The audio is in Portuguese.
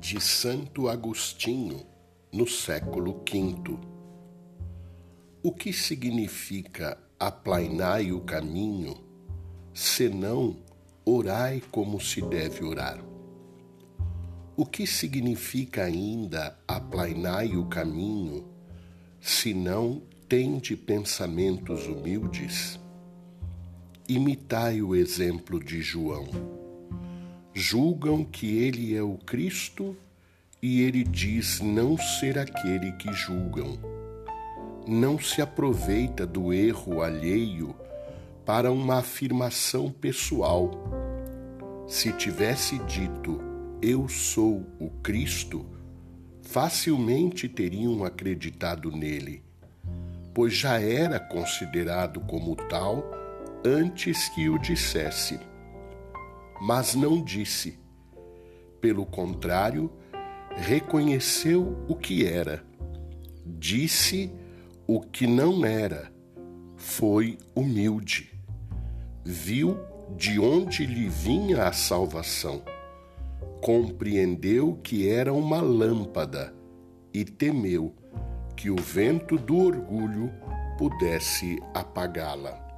de Santo Agostinho, no século V. O que significa aplainai o caminho, senão orai como se deve orar? O que significa ainda aplainai o caminho, senão tende pensamentos humildes? Imitai o exemplo de João julgam que ele é o Cristo e ele diz não ser aquele que julgam. Não se aproveita do erro alheio para uma afirmação pessoal. Se tivesse dito eu sou o Cristo, facilmente teriam acreditado nele, pois já era considerado como tal antes que o dissesse mas não disse. Pelo contrário, reconheceu o que era, disse o que não era, foi humilde, viu de onde lhe vinha a salvação, compreendeu que era uma lâmpada e temeu que o vento do orgulho pudesse apagá-la.